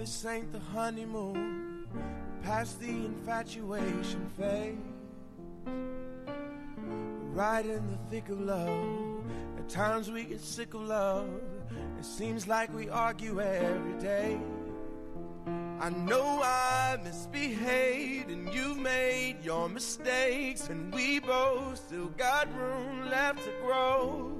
This ain't the honeymoon. Past the infatuation phase. Right in the thick of love. At times we get sick of love. It seems like we argue every day. I know I misbehaved and you've made your mistakes, and we both still got room left to grow.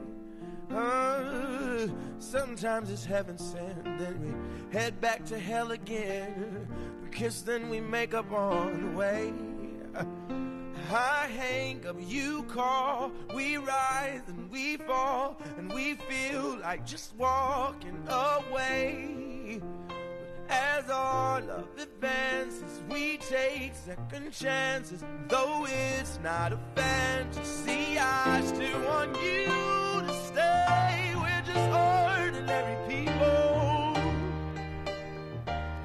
Sometimes it's heaven sent, then we head back to hell again. We kiss, then we make up on the way. I hang up, you call, we rise and we fall, and we feel like just walking away. As our love advances, we take second chances. Though it's not a fantasy, I still want you to stay. We're just ordinary people.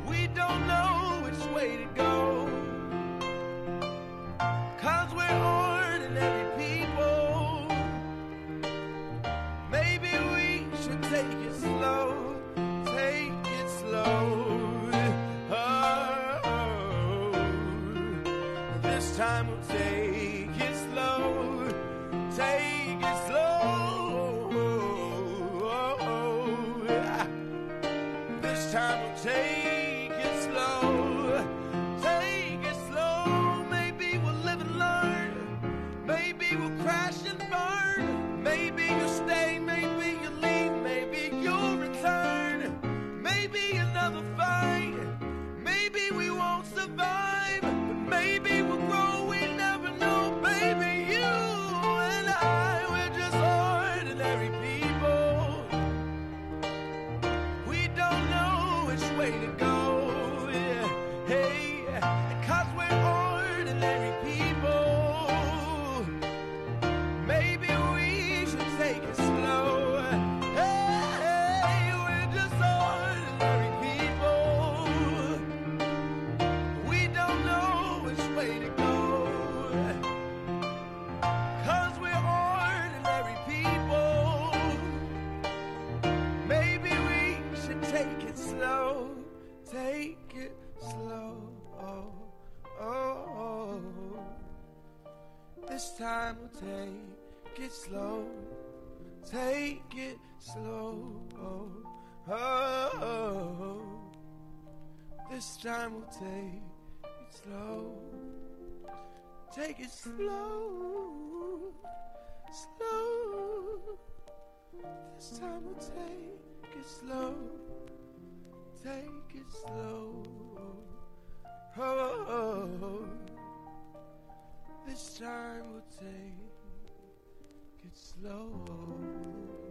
We don't know which way to go. Cause we're ordinary people. Maybe we should take it slow. Take it slow. Oh, this time we'll take take it slow. Take it slow. Oh, oh, oh. This time we'll take it slow. Take it slow. Slow. This time we'll take it slow. Take it slow. Oh, oh, oh. This time we'll take slow.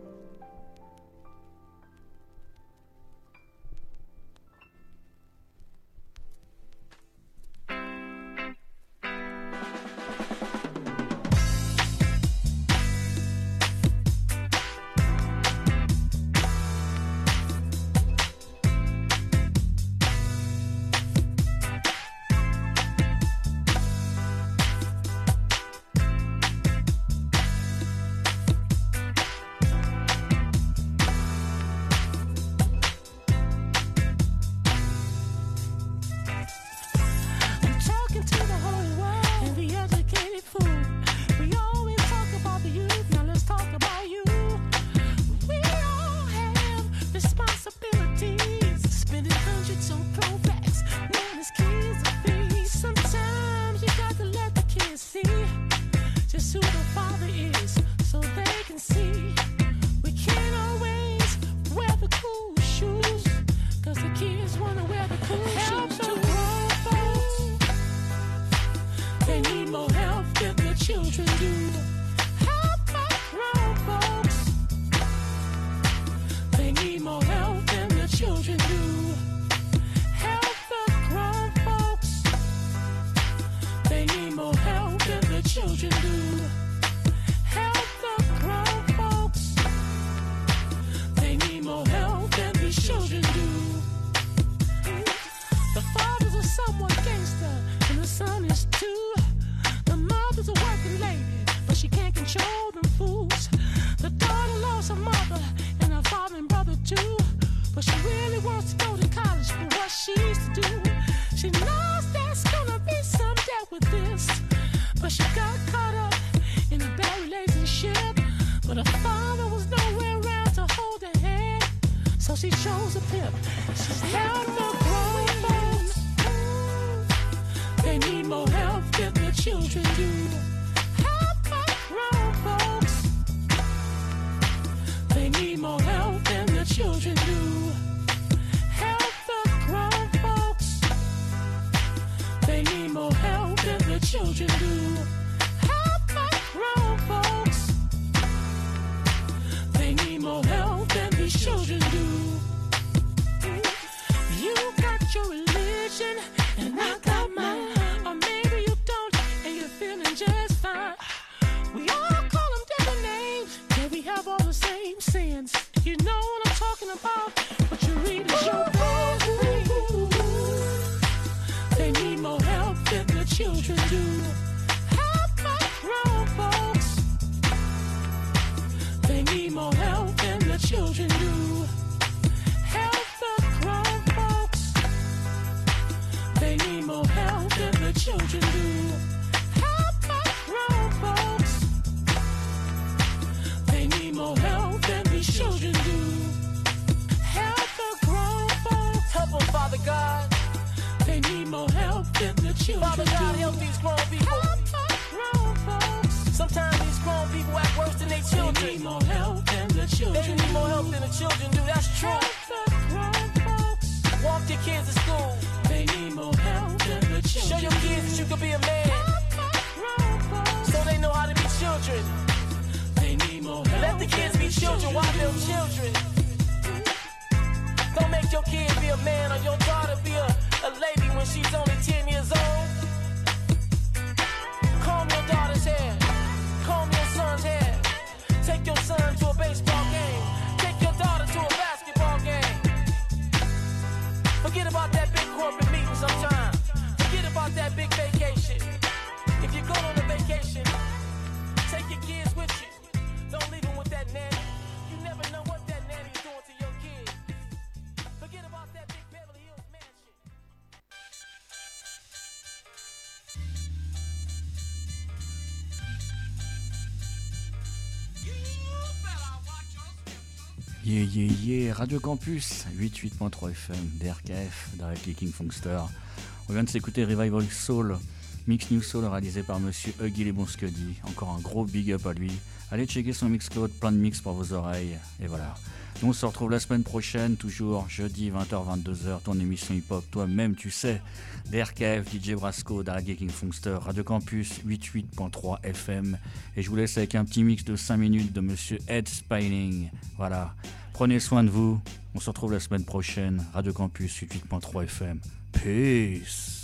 She got caught up in a bad relationship. But her father was nowhere around to hold her head. So she chose a pimp. She's helped the grown folks. They need more help than the children do. Help the folks. They need more help than the children do. The children do. Help the grown folks. They need more help than these children do. You got your religion, and I children do. Help my grown folks. They need more help than these children do. Help the grown folks. Help them, Father God. They need more help than the children Father do. God, help these grown people. Help the grown folks. Sometimes these grown people act worse than their They need more help than the They need more help than the children do. That's true. Help the grown folks. Walk your kids to school. They need more help than the children Show your kids that you can be a man. Help the grown. So they know how to be children. They need more help Let the kids be children while they're children. Don't make your kid be a man or your daughter be a, a lady when she's only 10 years old. Yeah, yeah, yeah, Radio Campus, 88.3 FM, DRKF, Direct Kicking Funkster. On vient de s'écouter Revival Soul, Mix New Soul réalisé par monsieur Huggy Scuddy. Encore un gros big up à lui. Allez checker son Mixcloud, plein de mix pour vos oreilles. Et voilà. Nous on se retrouve la semaine prochaine, toujours jeudi 20h-22h, ton émission hip-hop, toi-même tu sais. DRKF, DJ Brasco, Direct Kicking Funkster, Radio Campus 88.3 FM. Et je vous laisse avec un petit mix de 5 minutes de monsieur Ed Spining. Voilà. Prenez soin de vous. On se retrouve la semaine prochaine. Radio Campus 88.3 FM. Peace.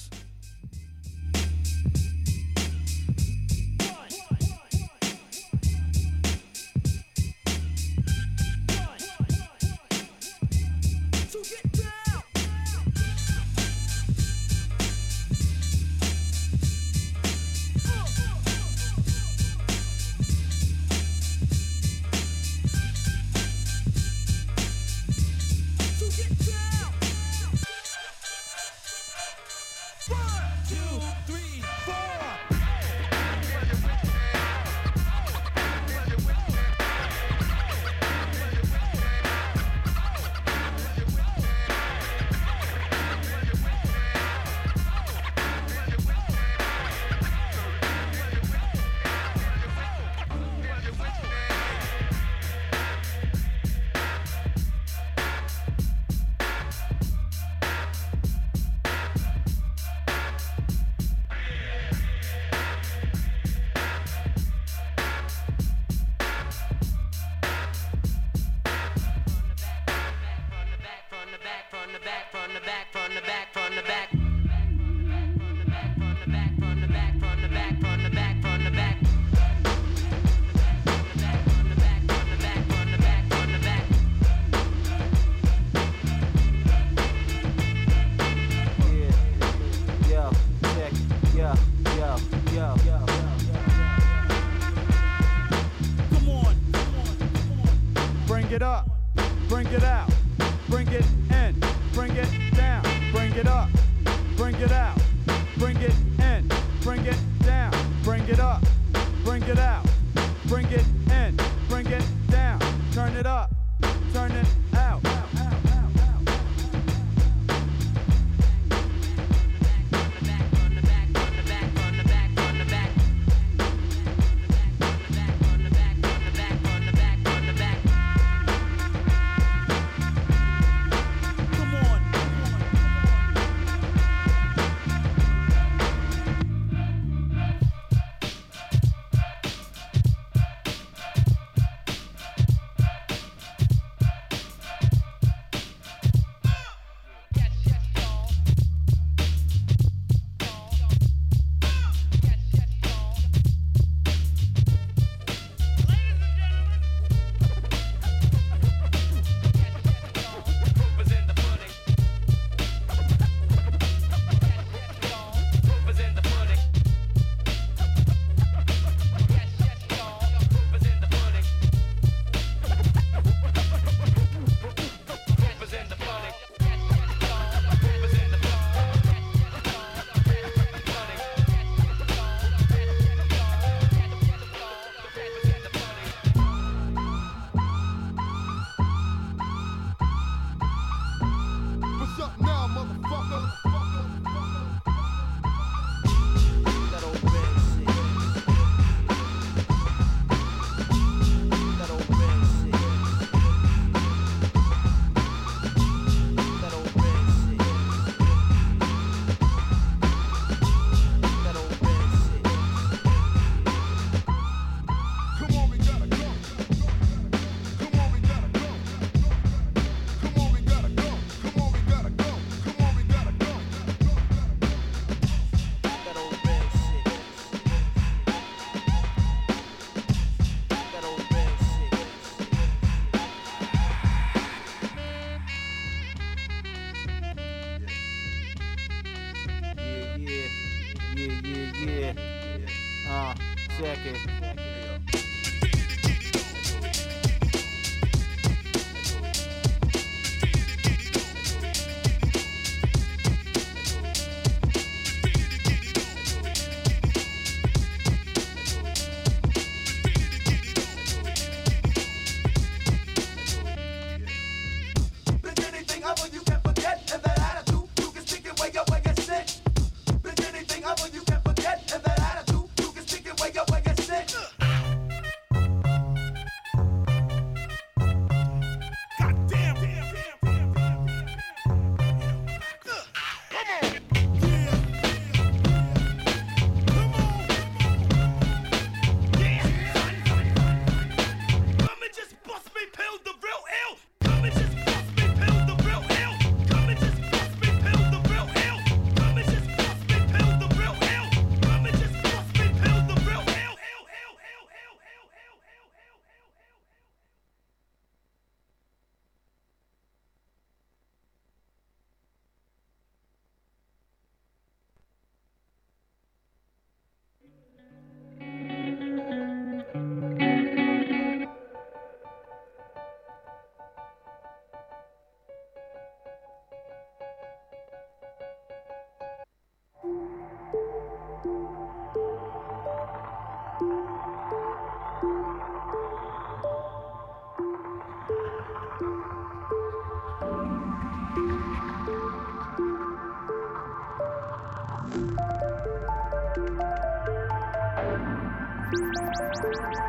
Check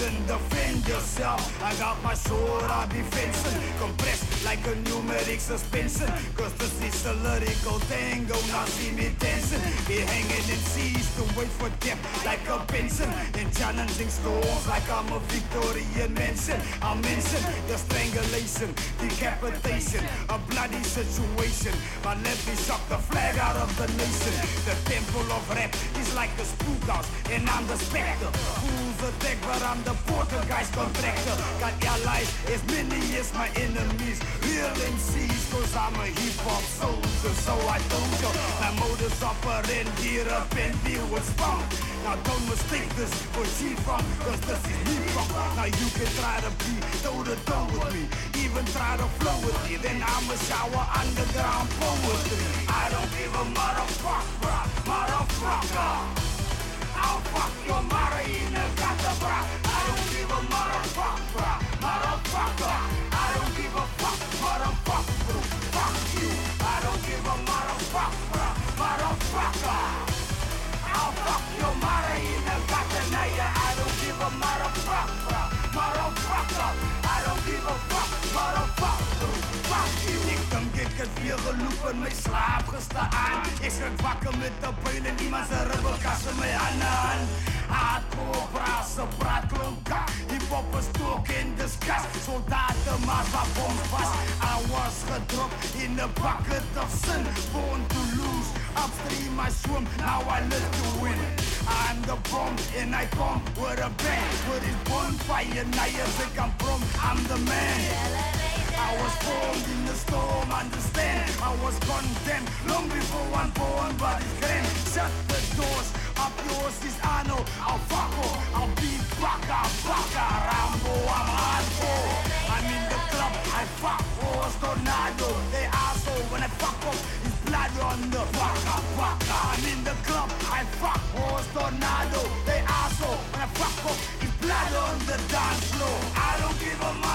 And defend yourself. I got my sword, I'll be fencing. Compressed like a numeric suspension. Cause this is a lyrical tango. Now see me dancing. Be hanging in seas to wait for death like a Benson. Challenging storms like I'm a Victorian mansion. I'll mention the strangulation, decapitation, a bloody situation. But let me shock the flag out of the nation. The temple of rap is like a spook house, and I'm the specter. Fools attack, but I'm the Portuguese contractor. Got allies as many as my enemies. Real MCs, cause I'm a hip hop soldier. So I told you, my modus operandi up and deal with spunk. Now don't mistake this for G-Funk, cause this is me funk. Now you can try to be toe to toe with me, even try to flow with me. Then I'ma shower underground poetry. I don't give a motherfucker, motherfucker. I'll fuck your mother in the gutter, bruh. I don't give a motherfucker. Slaap. Ek skrik wakker met 'n pyn in iemand se ribbekas in my hande aan. Hip hop is in disgust. Soldaten maar. I was gedropt in a bucket of sin. Born to lose. Upstream I swim, now I live to win. I'm the bomb and I come with a bang. With his bonfire, now you think I'm from, I'm the man. I was formed in the storm, understand? I was condemned long before one born, but it's grand. Shut the doors, up yours is Arno. I'll fuck I'll be Baka, Baka, Rambo, I'm hardcore. I'm in the club, I fuck horse, tornado. They asshole when I fuck off, it's blood on the Baka, Baka. I'm in the club, I fuck horse, tornado. They asshole when I fuck off, it's blood on the dance floor. I don't give a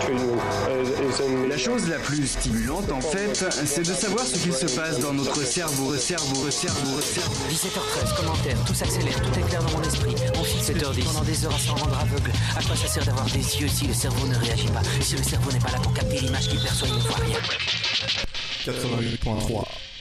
treatment. Is, is in La chose la plus stimulante, en fait, c'est de savoir ce qu'il se passe dans notre cerveau, cerveau, cerveau, cerveau. 17h13, commentaire, tout s'accélère, tout est clair dans mon esprit. On fixe 7h10 pendant des heures à s'en rendre aveugle. À quoi ça sert d'avoir des yeux si le cerveau ne réagit pas? Si le cerveau n'est pas là pour capter l'image qu'il perçoit, il ne voit rien. 88.3.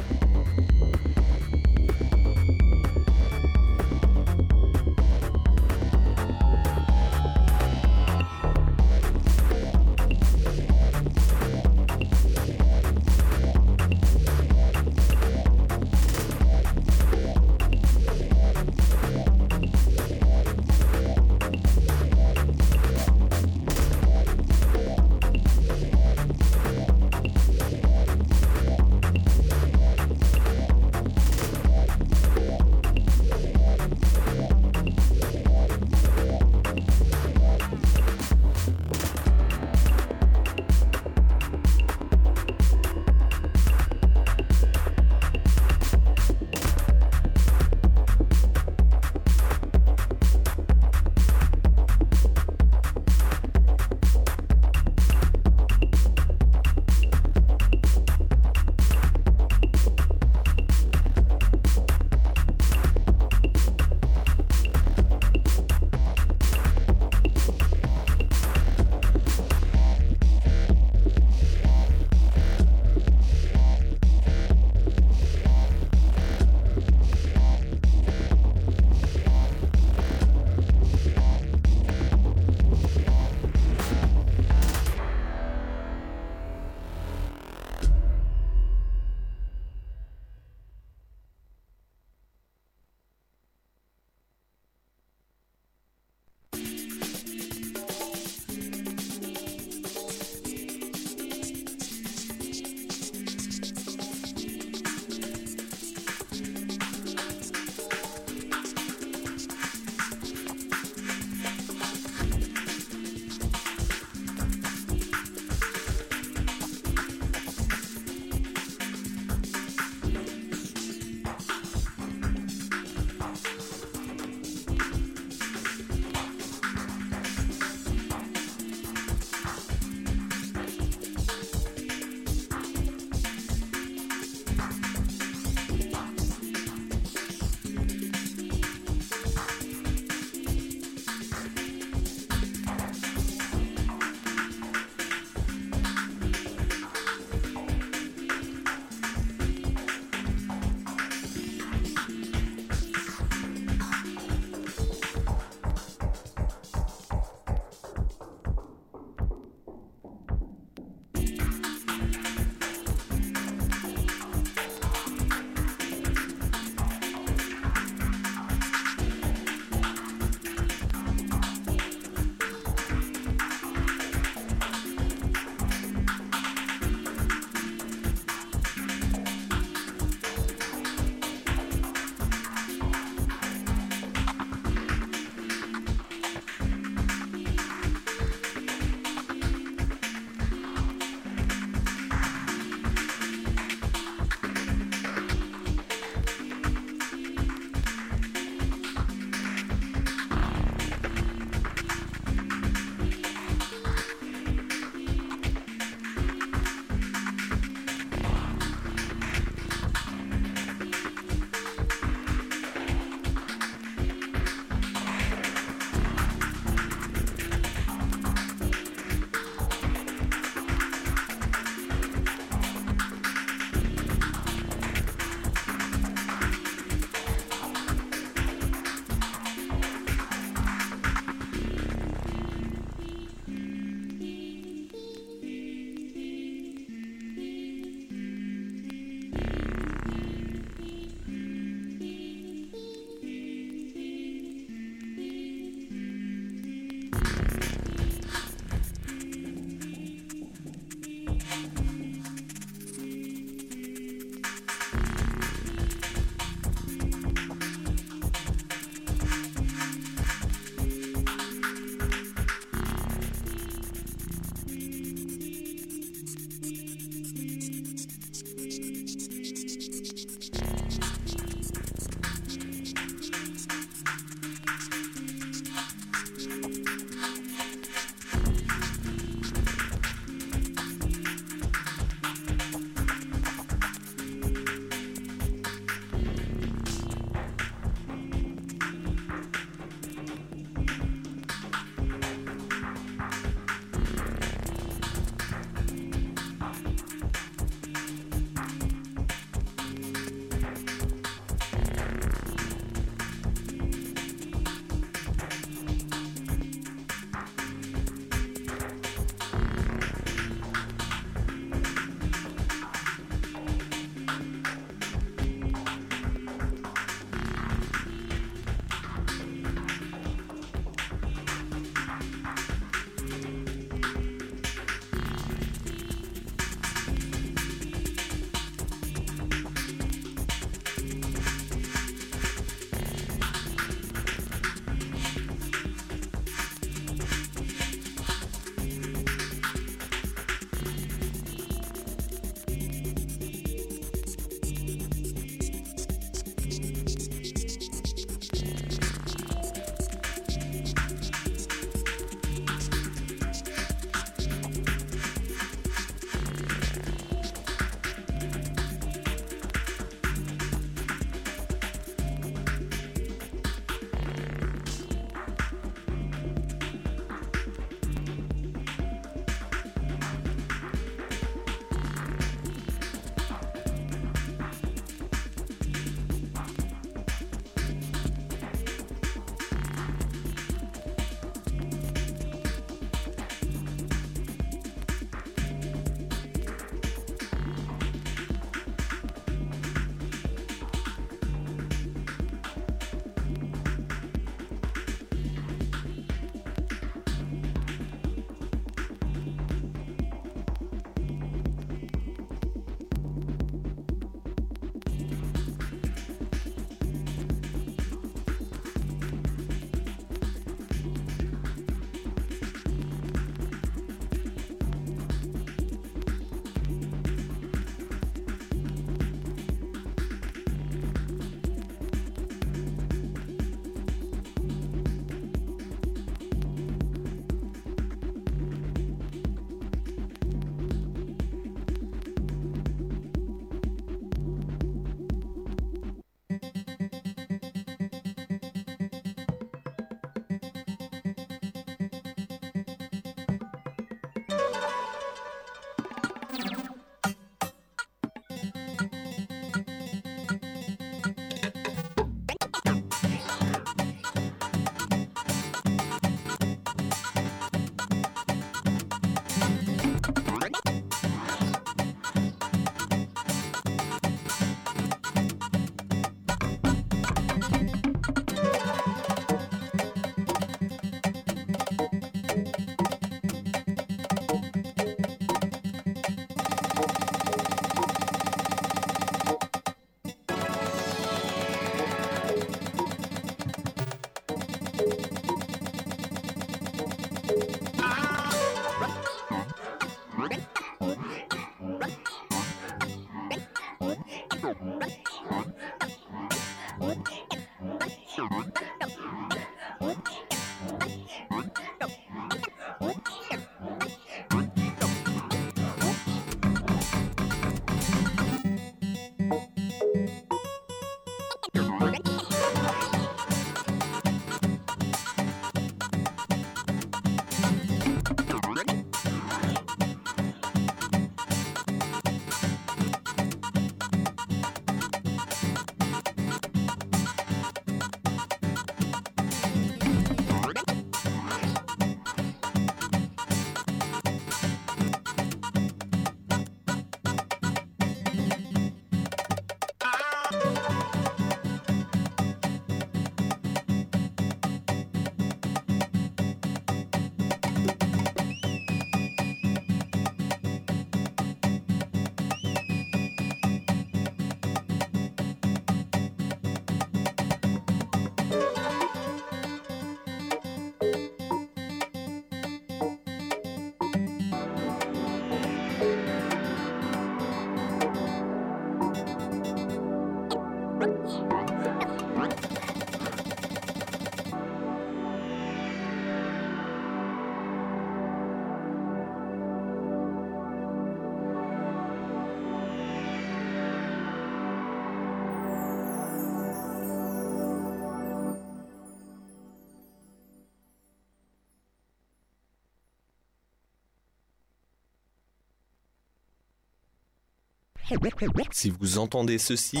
Si vous entendez ceci,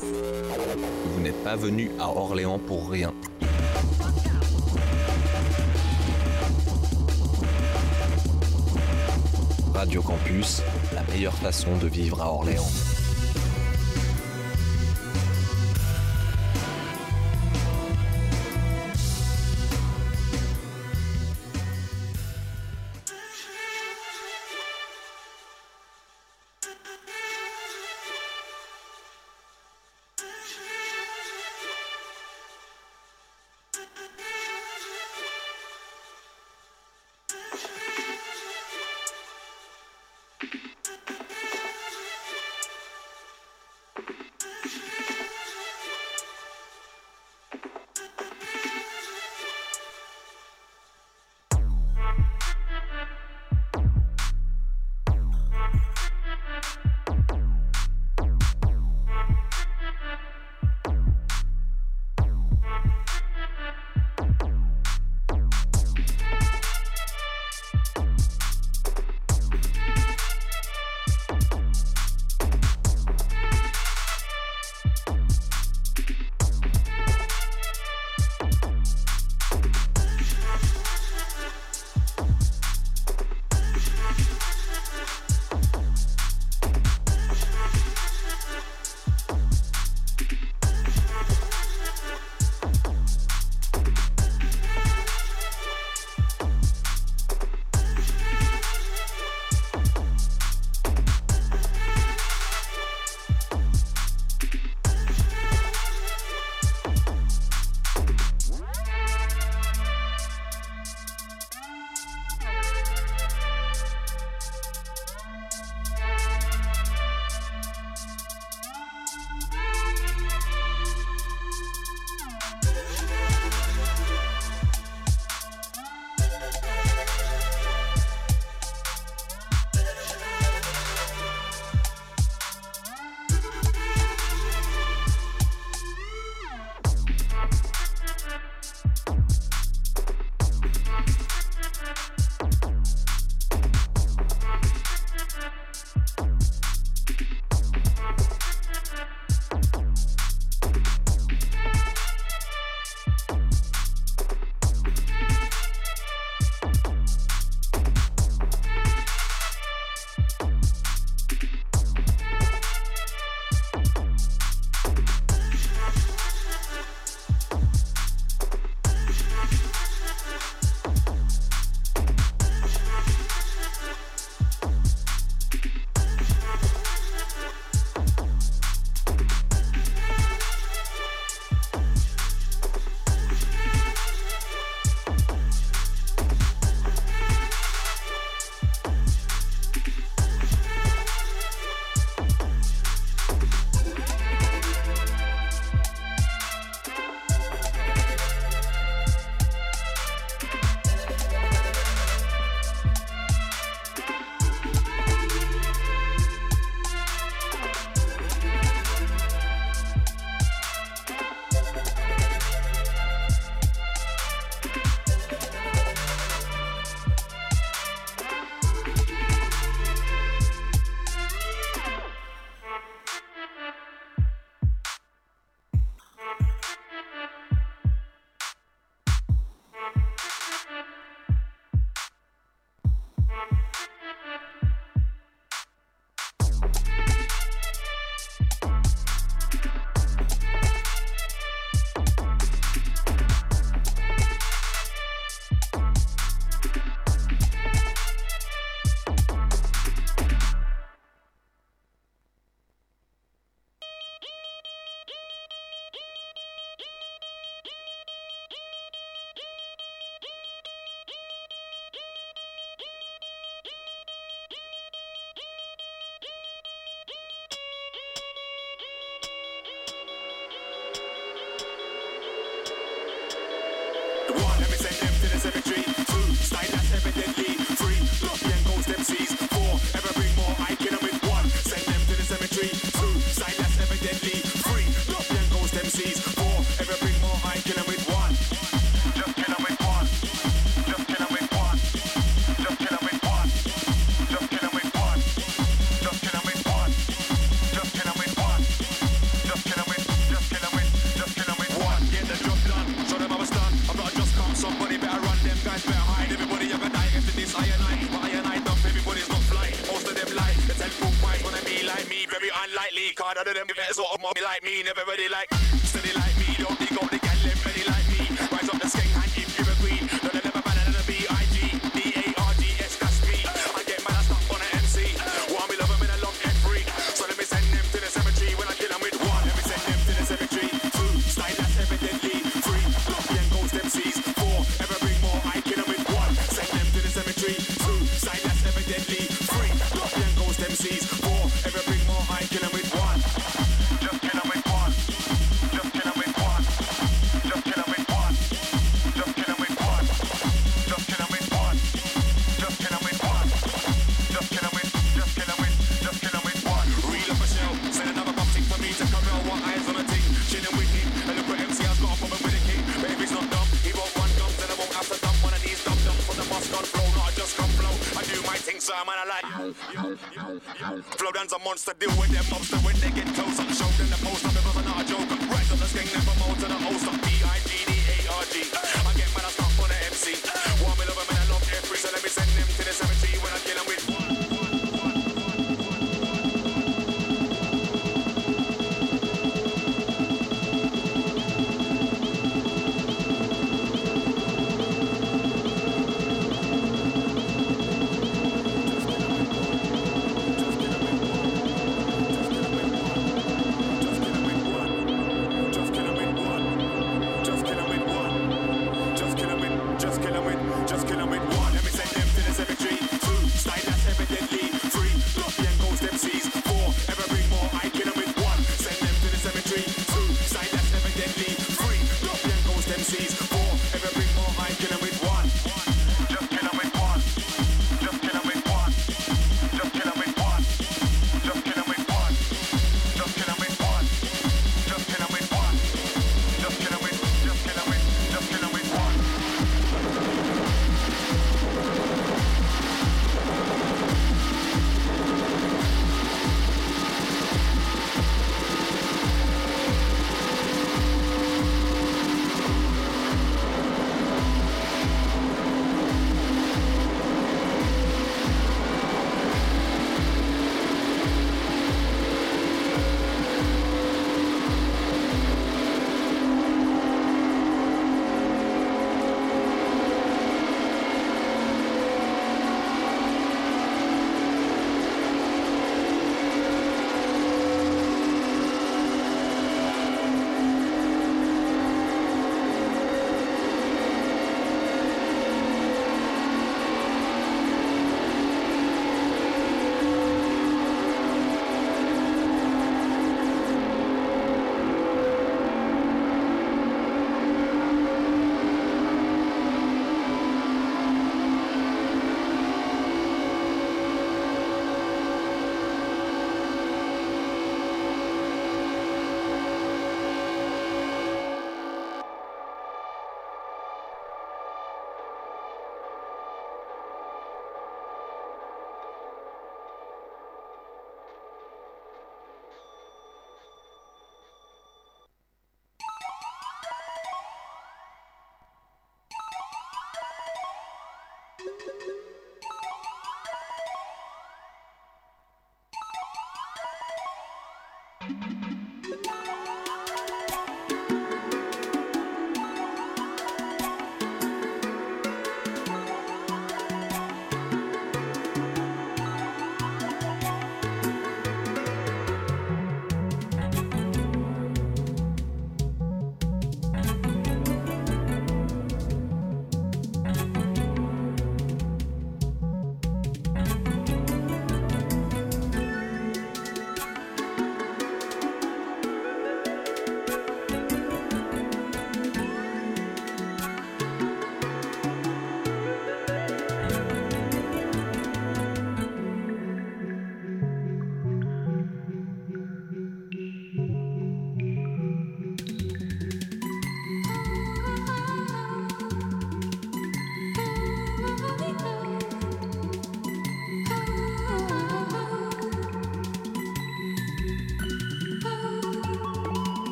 vous n'êtes pas venu à Orléans pour rien. Radio Campus, la meilleure façon de vivre à Orléans. A monster. Deal with them monster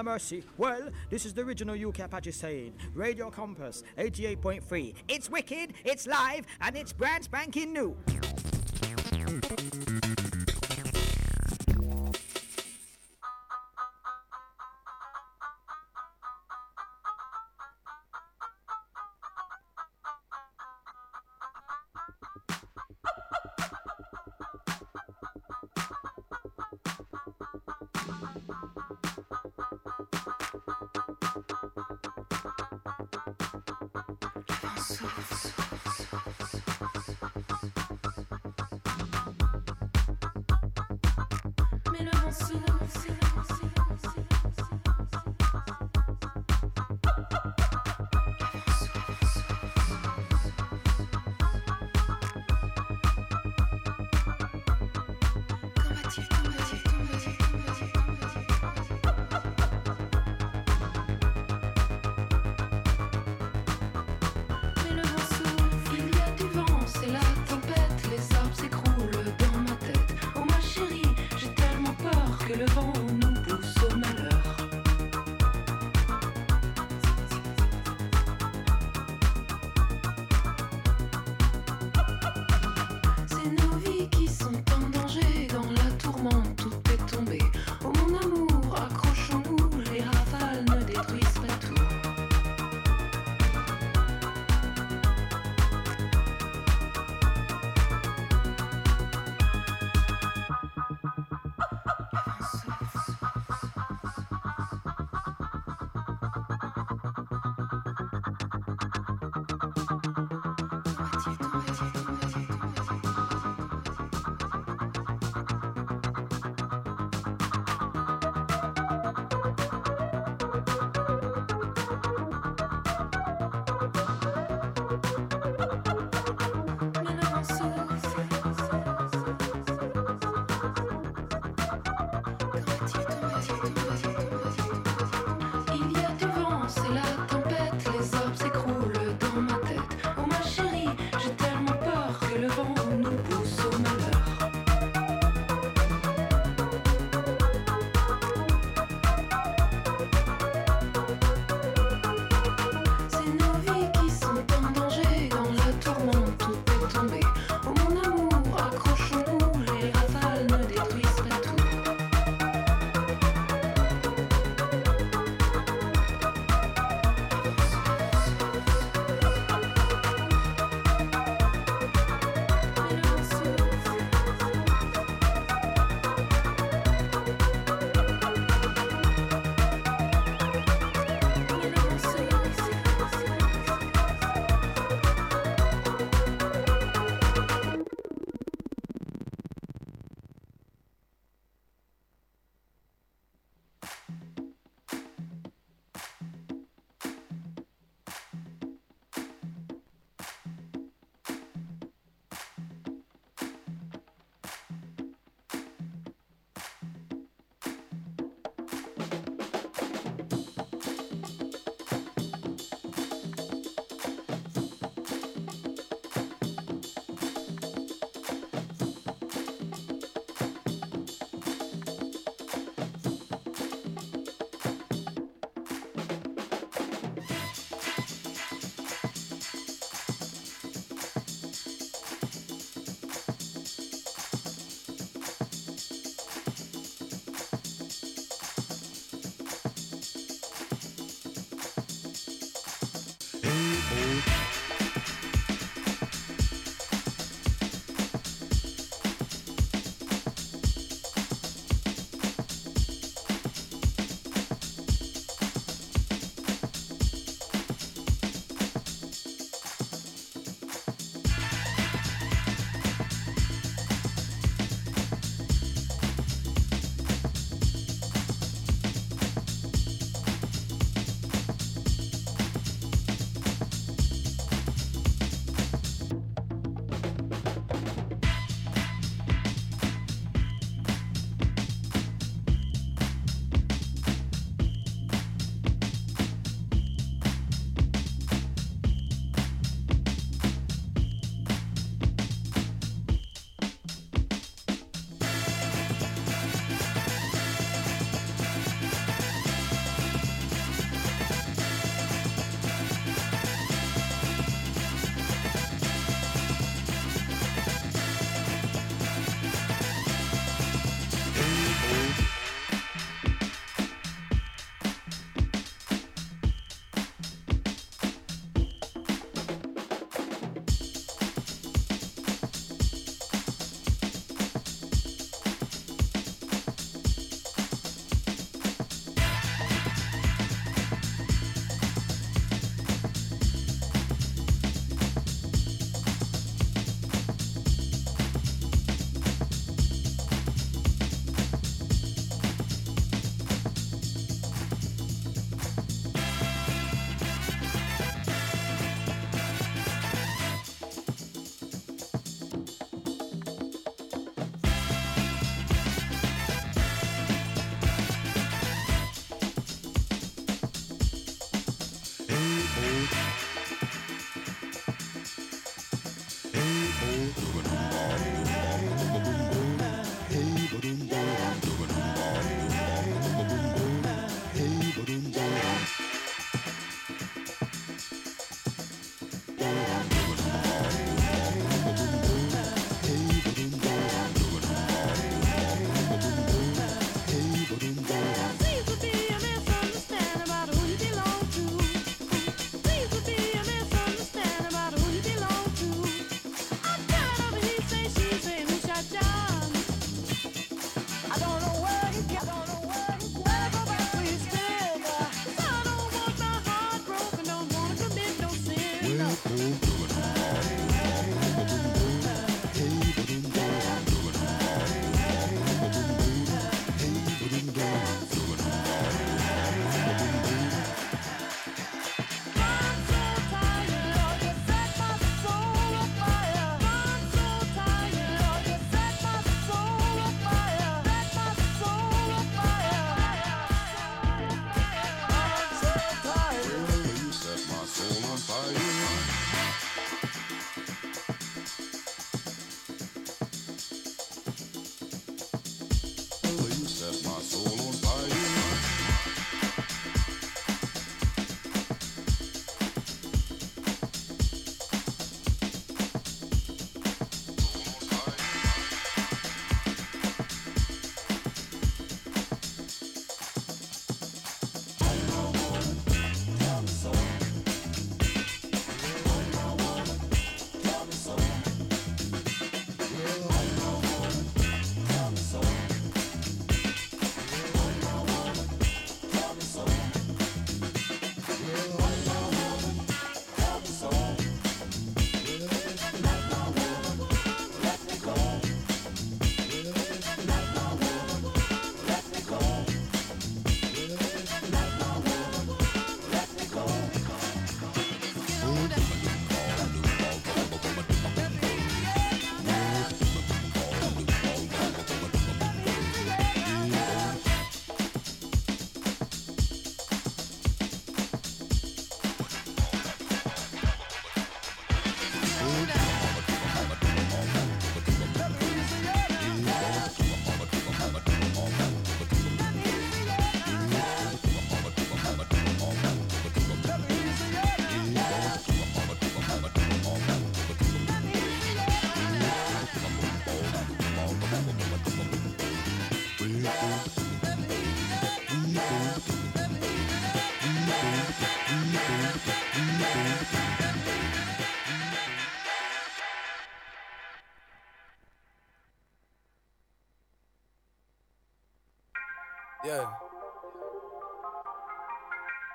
mercy. Well, this is the original UK Apache saying Radio Compass 88.3. It's wicked, it's live, and it's brand spanking new.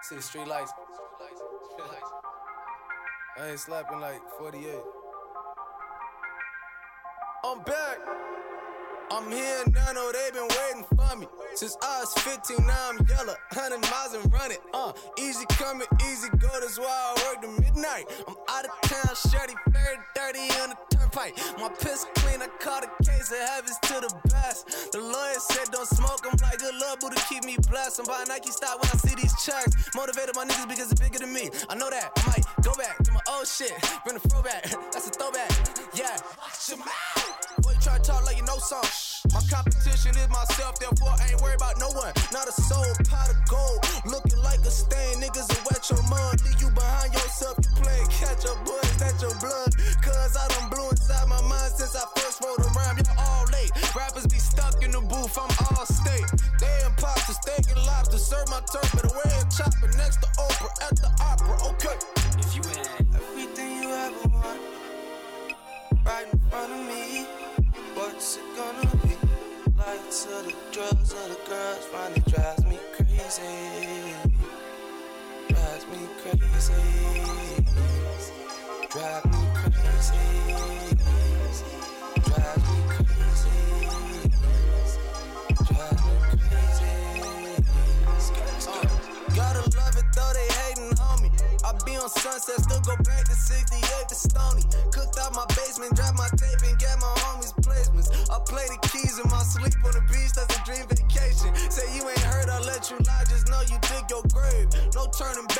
See the street lights. I ain't slapping like 48. I'm back. I'm here now, know they been waiting for me. Since I was 15, now I'm yellow. 100 miles and running. Uh, easy coming, easy go, that's why I work to midnight. I'm out of town, shirty, very dirty on the turnpike. My piss clean, I caught a case of heavens to the best. The lawyer said don't smoke, I'm keep me blessed. I'm buying Nike stock when I see these checks. Motivated my niggas because it's bigger than me. I know that. I might go back to my old shit. Bring the throwback, that's a throwback. Yeah. Watch your mouth. Boy, you try to talk like you know something. My competition is myself, therefore I ain't worried about no one. Not a soul, pot of gold. Looking like a stain, niggas will wet your mud. Leave you behind yourself, you playing catch up, boy, that's your blood? Cause I done blew inside my mind since I first wrote a rhyme. You're all late. Rappers be stuck in the booth, I'm all state. Serve my turf, but away and chopper next to Oprah at the opera, okay. If you had everything you ever want right in front of me, what's it gonna be? Lights or the drugs or the girls finally drives me crazy. Drives me crazy. Drive me crazy. Grave. No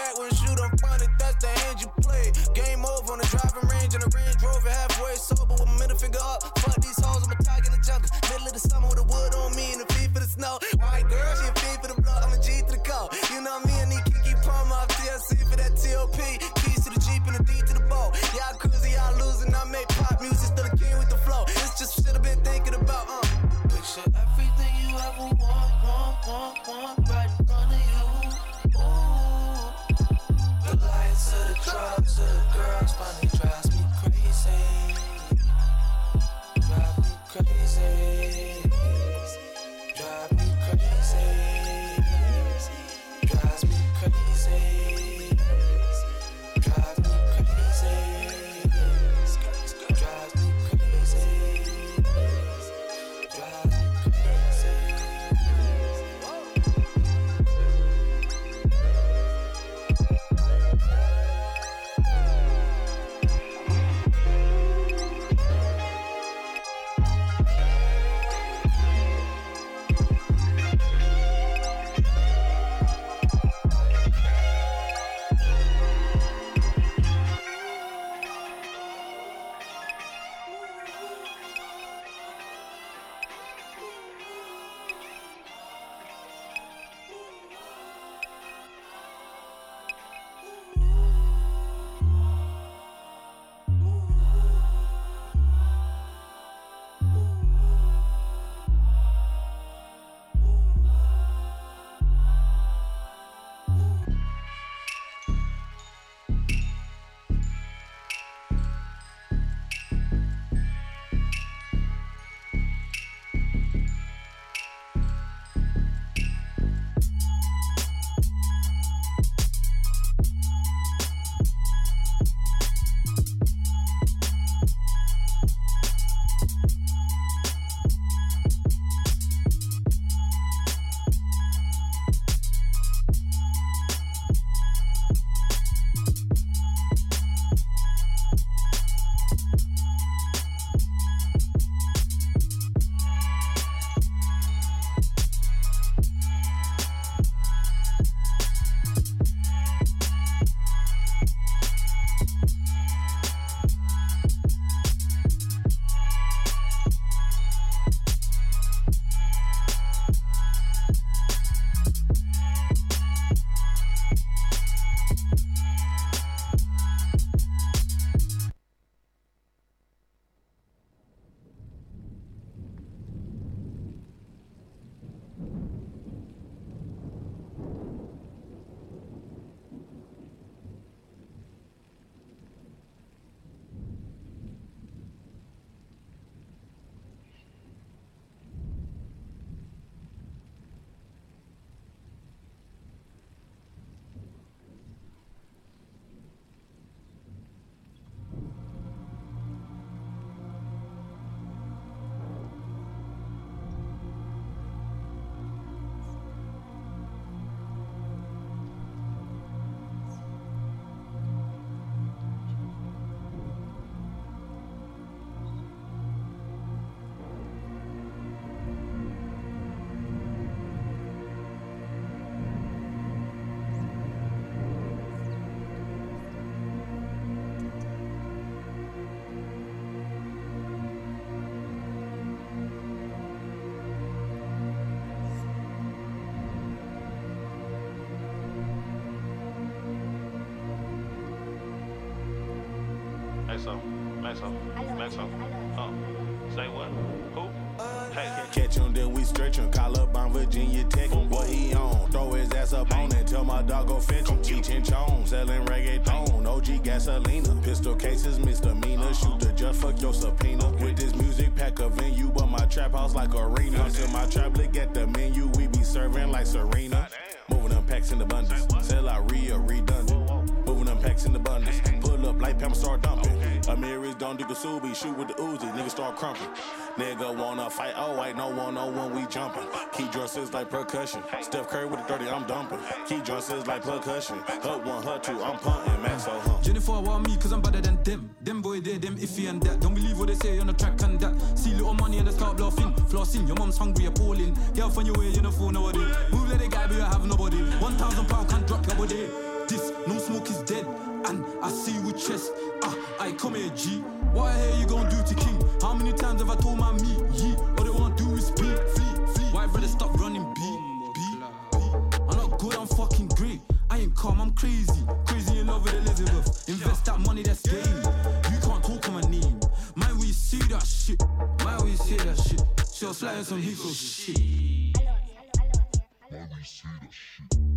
Maxo. Oh. Say what? Who? Hey. Catch him, then we stretch him. Call up on Virginia Tech. What he on? Throw his ass up on it. Tell my dog go fetch him. Cheech and Chong, selling reggaeton. OG gasolina. Pistol cases, misdemeanor. Shoot the judge, fuck your subpoena. With this music pack a venue, but my trap house like arena. Until my trap look at the menu, we be serving like Serena. Moving them packs in the bundles. Sell out real redundant. Moving them packs in the bundles. Pull up like Pam start dumping. Amiris don't do Kasubi. Shoot with the Uzi. Niggas start crumping. Nigga wanna fight. Oh, wait, no one, no one, we jumping. Key dresses like percussion. Steph Curry with the 30, I'm dumping. Key dresses like percussion. Hut one, hut two, I'm punting. Max oh, so hump. Jennifer want me cause I'm better than them. Them boy they them iffy and that. Don't believe what they say on the track and that. See little money and they start bluffing. Flossing, your mom's hungry, appalling. Girl from your way, you know fool nobody. Move like a guy, but you have nobody. One thousand pound can't drop your body. This, no smoke is dead. And I see you with chest. Ah, I come here, G. What I hear you gon' do to King? How many times have I told my me, ye? All they wanna do is speak, flee, flee. Why brother stop running, B, B, B. I'm not good, I'm fucking great. I ain't calm, I'm crazy. Crazy in love with Elizabeth. Invest that money, that's game. You can't talk on my name. Man, we see that shit. Man, we see that shit. She was flying some Heathrow shit. My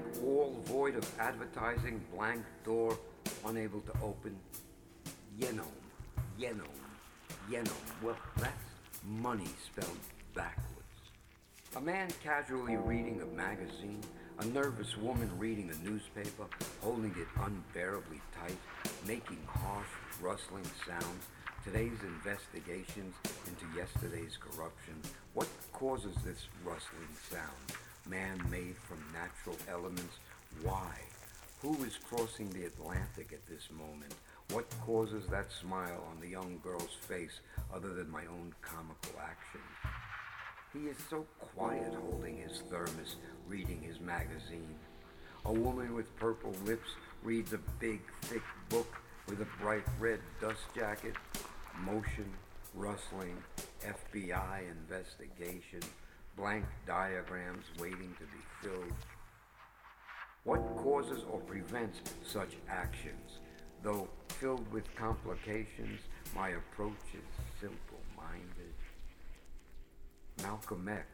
Blank wall void of advertising, blank door unable to open. Yenome, Yenome, Yenome. Well, that's money spelled backwards. A man casually reading a magazine, a nervous woman reading a newspaper, holding it unbearably tight, making harsh, rustling sounds. Today's investigations into yesterday's corruption. What causes this rustling sound? Man made from natural elements? Why? Who is crossing the Atlantic at this moment? What causes that smile on the young girl's face other than my own comical action? He is so quiet holding his thermos, reading his magazine. A woman with purple lips reads a big, thick book with a bright red dust jacket. Motion, rustling, FBI investigation, blank diagrams waiting to be filled. What causes or prevents such actions? Though filled with complications, my approach is simple minded. Malcolm X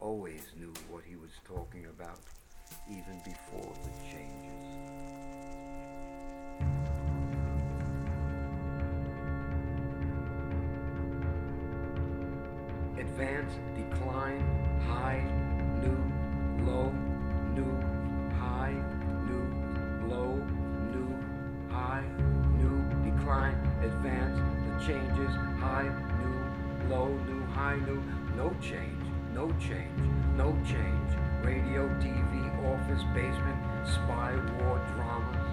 always knew what he was talking about, even before the changes. Advance, decline, high, new, low, new, high, new, low, new, high, new, decline, advance, the changes, high, new, low, new, high, new, no change, no change, no change. Radio, TV, office, basement, spy, war, dramas.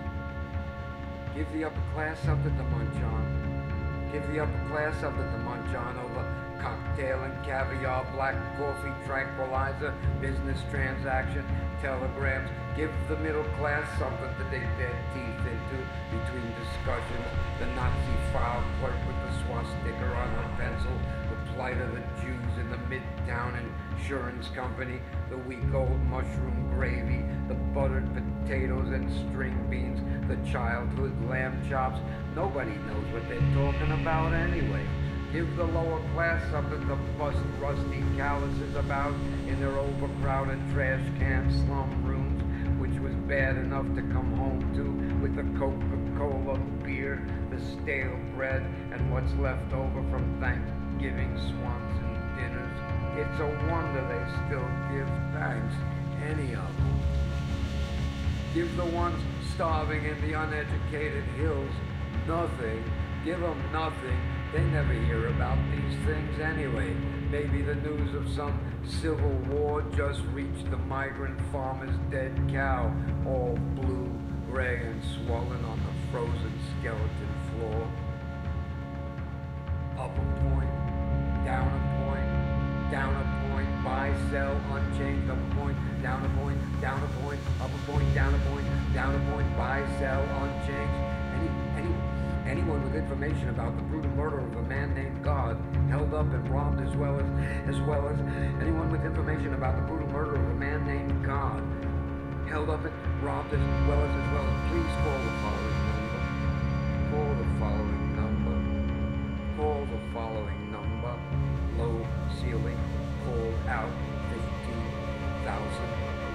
Give the upper class something to munch on. Give the upper class something to munch on over cocktail and caviar, black coffee, tranquilizer, business transaction, telegrams. Give the middle class something to dig their teeth into between discussions. The Nazi file clerk with the swastika on her pencil, the plight of the Jews in the Midtown Insurance Company, the week-old mushroom gravy, the buttered potatoes and string beans, the childhood lamb chops. Nobody knows what they're talking about anyway. Give the lower class something to bust rusty calluses about in their overcrowded trash can slum rooms, which was bad enough to come home to with the Coca-Cola beer, the stale bread, and what's left over from Thanksgiving Swanson dinners. It's a wonder they still give thanks, any of them. Give the ones starving in the uneducated hills nothing. Give them nothing. They never hear about these things anyway. Maybe the news of some civil war just reached the migrant farmer's dead cow, all blue, gray, and swollen on the frozen skeleton floor. Up a point, down a point, down a point, buy, sell, unchanged, up a point, down a point, down a point, up a point, down a point, down a point, buy, sell, unchanged. Any, any, anyone with information about the brutal murder of a man named God, held up and robbed as well as, as well as anyone with information about the brutal murder of a man named God, held up and robbed as well as as well as, please call the following number. Call the following number. Call the following number. Low ceiling, called out, 15,000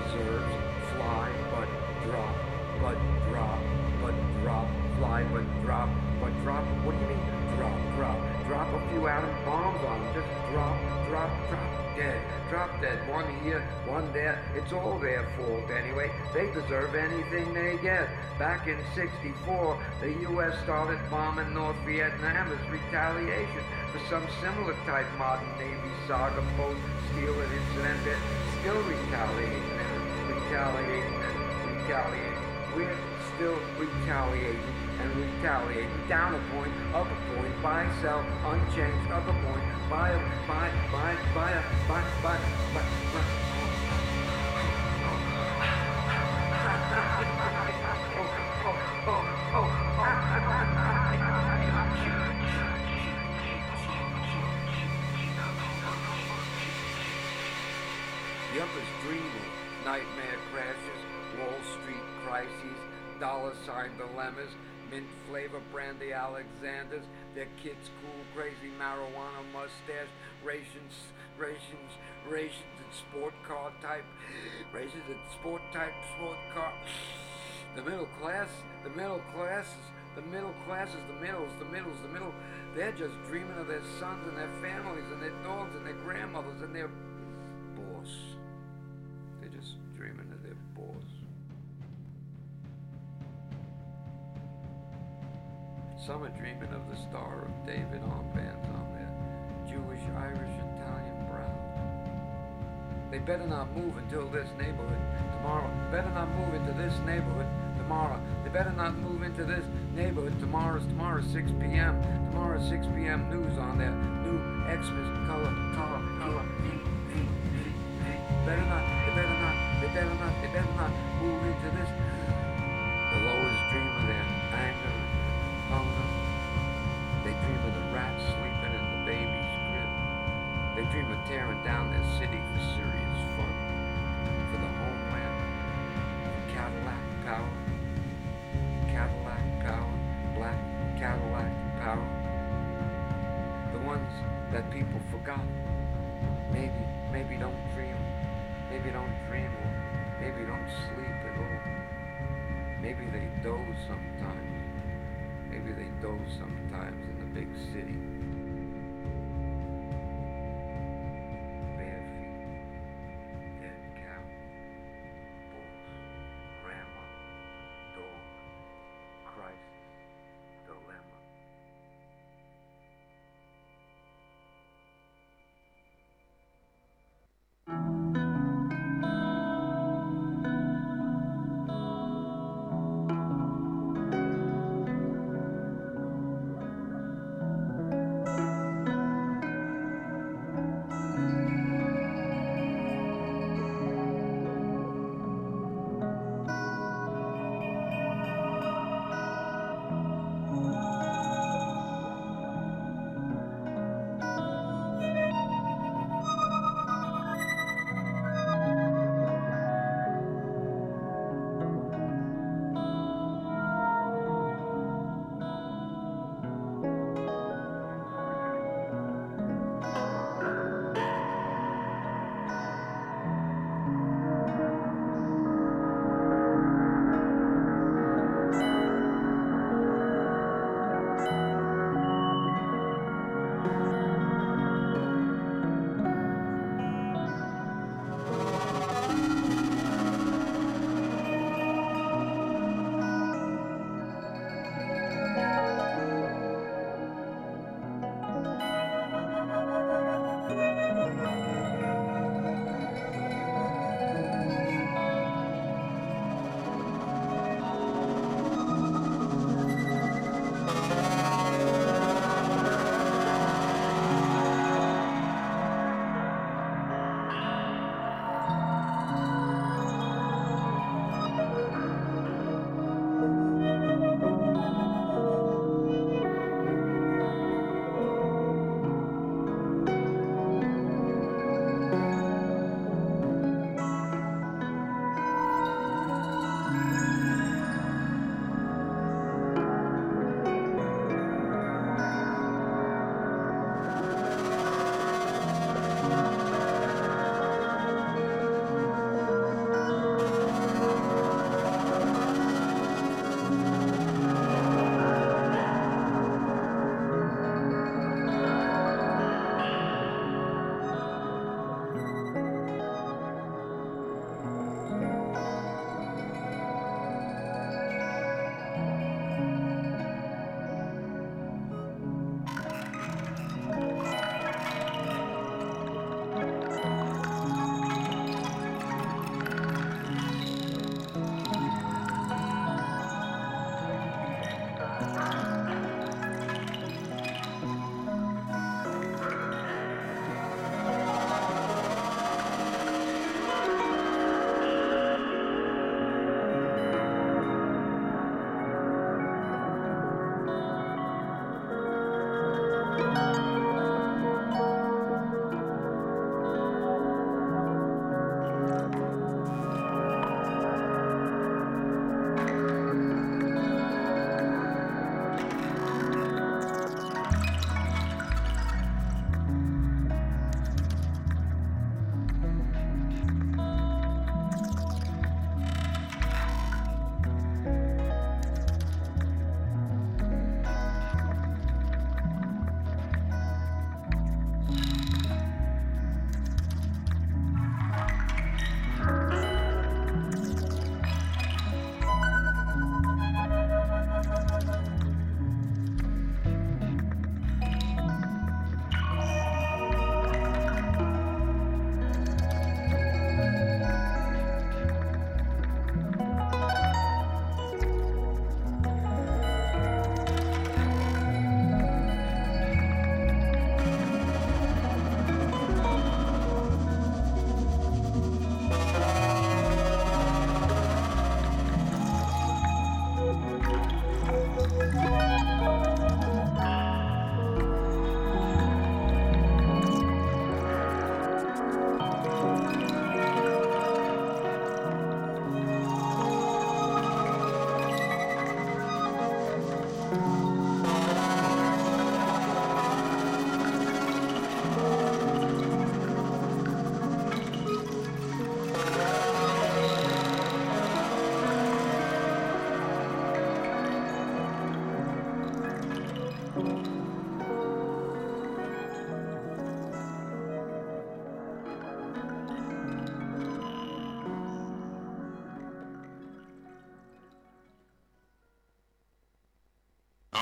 reserves, fly but drop, but drop, but drop, fly but drop, but drop. What do you mean drop, drop? Drop a few atom bombs on them. Just drop, drop, drop dead. Drop dead. One here, one there. It's all their fault anyway. They deserve anything they get. Back in 64, the U.S. started bombing North Vietnam as retaliation for some similar type modern Navy saga post steal and incident. Still retaliating retaliating retaliating. We're still retaliating and retaliating. Down a point, up a point, buy, sell, unchanged, up a point, buy, a, buy, buy, buy, a, buy, buy, buy, buy. The upper's dreaming, nightmare crashes, crises, dollar sign dilemmas, mint flavor brandy Alexanders, their kids cool, crazy marijuana mustache, rations rations, rations and sport car type, rations and sport type sport car. The middle class, the middle classes, the middle classes, the middles, the middles, the middle. They're just dreaming of their sons and their families and their dogs and their grandmothers and their Some are dreaming of the Star of David armbands on their Jewish, Irish, Italian brow. They better not move until this neighborhood tomorrow. Better not move into this neighborhood tomorrow. They better not move into this neighborhood tomorrow's tomorrow 6 p.m. Tomorrow 6 p.m. news on their new Xmas color, color, color. Better not, they better not, they better not, they better not move into this. Dream of tearing down their city for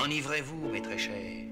Enivrez-vous, mes très chers.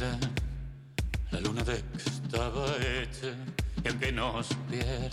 la luna de estaba hecha en que nos viera